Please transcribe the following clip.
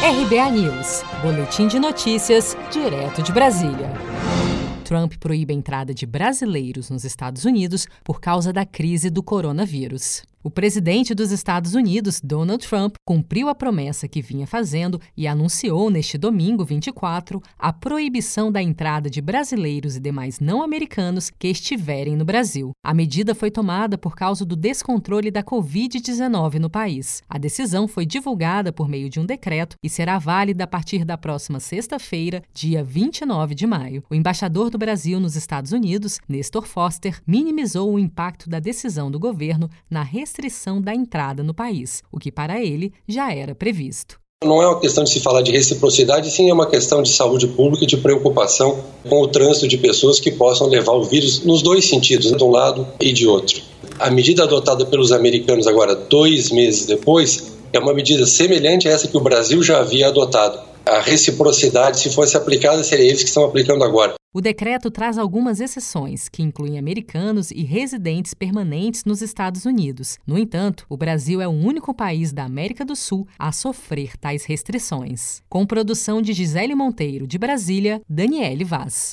RBA News, Boletim de Notícias, direto de Brasília. Trump proíbe a entrada de brasileiros nos Estados Unidos por causa da crise do coronavírus. O presidente dos Estados Unidos, Donald Trump, cumpriu a promessa que vinha fazendo e anunciou neste domingo 24 a proibição da entrada de brasileiros e demais não americanos que estiverem no Brasil. A medida foi tomada por causa do descontrole da Covid-19 no país. A decisão foi divulgada por meio de um decreto e será válida a partir da próxima sexta-feira, dia 29 de maio. O embaixador do Brasil nos Estados Unidos, Nestor Foster, minimizou o impacto da decisão do governo na restrição da entrada no país, o que para ele já era previsto. Não é uma questão de se falar de reciprocidade, sim é uma questão de saúde pública e de preocupação com o trânsito de pessoas que possam levar o vírus nos dois sentidos, de um lado e de outro. A medida adotada pelos americanos agora, dois meses depois, é uma medida semelhante a essa que o Brasil já havia adotado. A reciprocidade, se fosse aplicada, seria eles que estão aplicando agora. O decreto traz algumas exceções, que incluem americanos e residentes permanentes nos Estados Unidos. No entanto, o Brasil é o único país da América do Sul a sofrer tais restrições. Com produção de Gisele Monteiro, de Brasília, Daniele Vaz.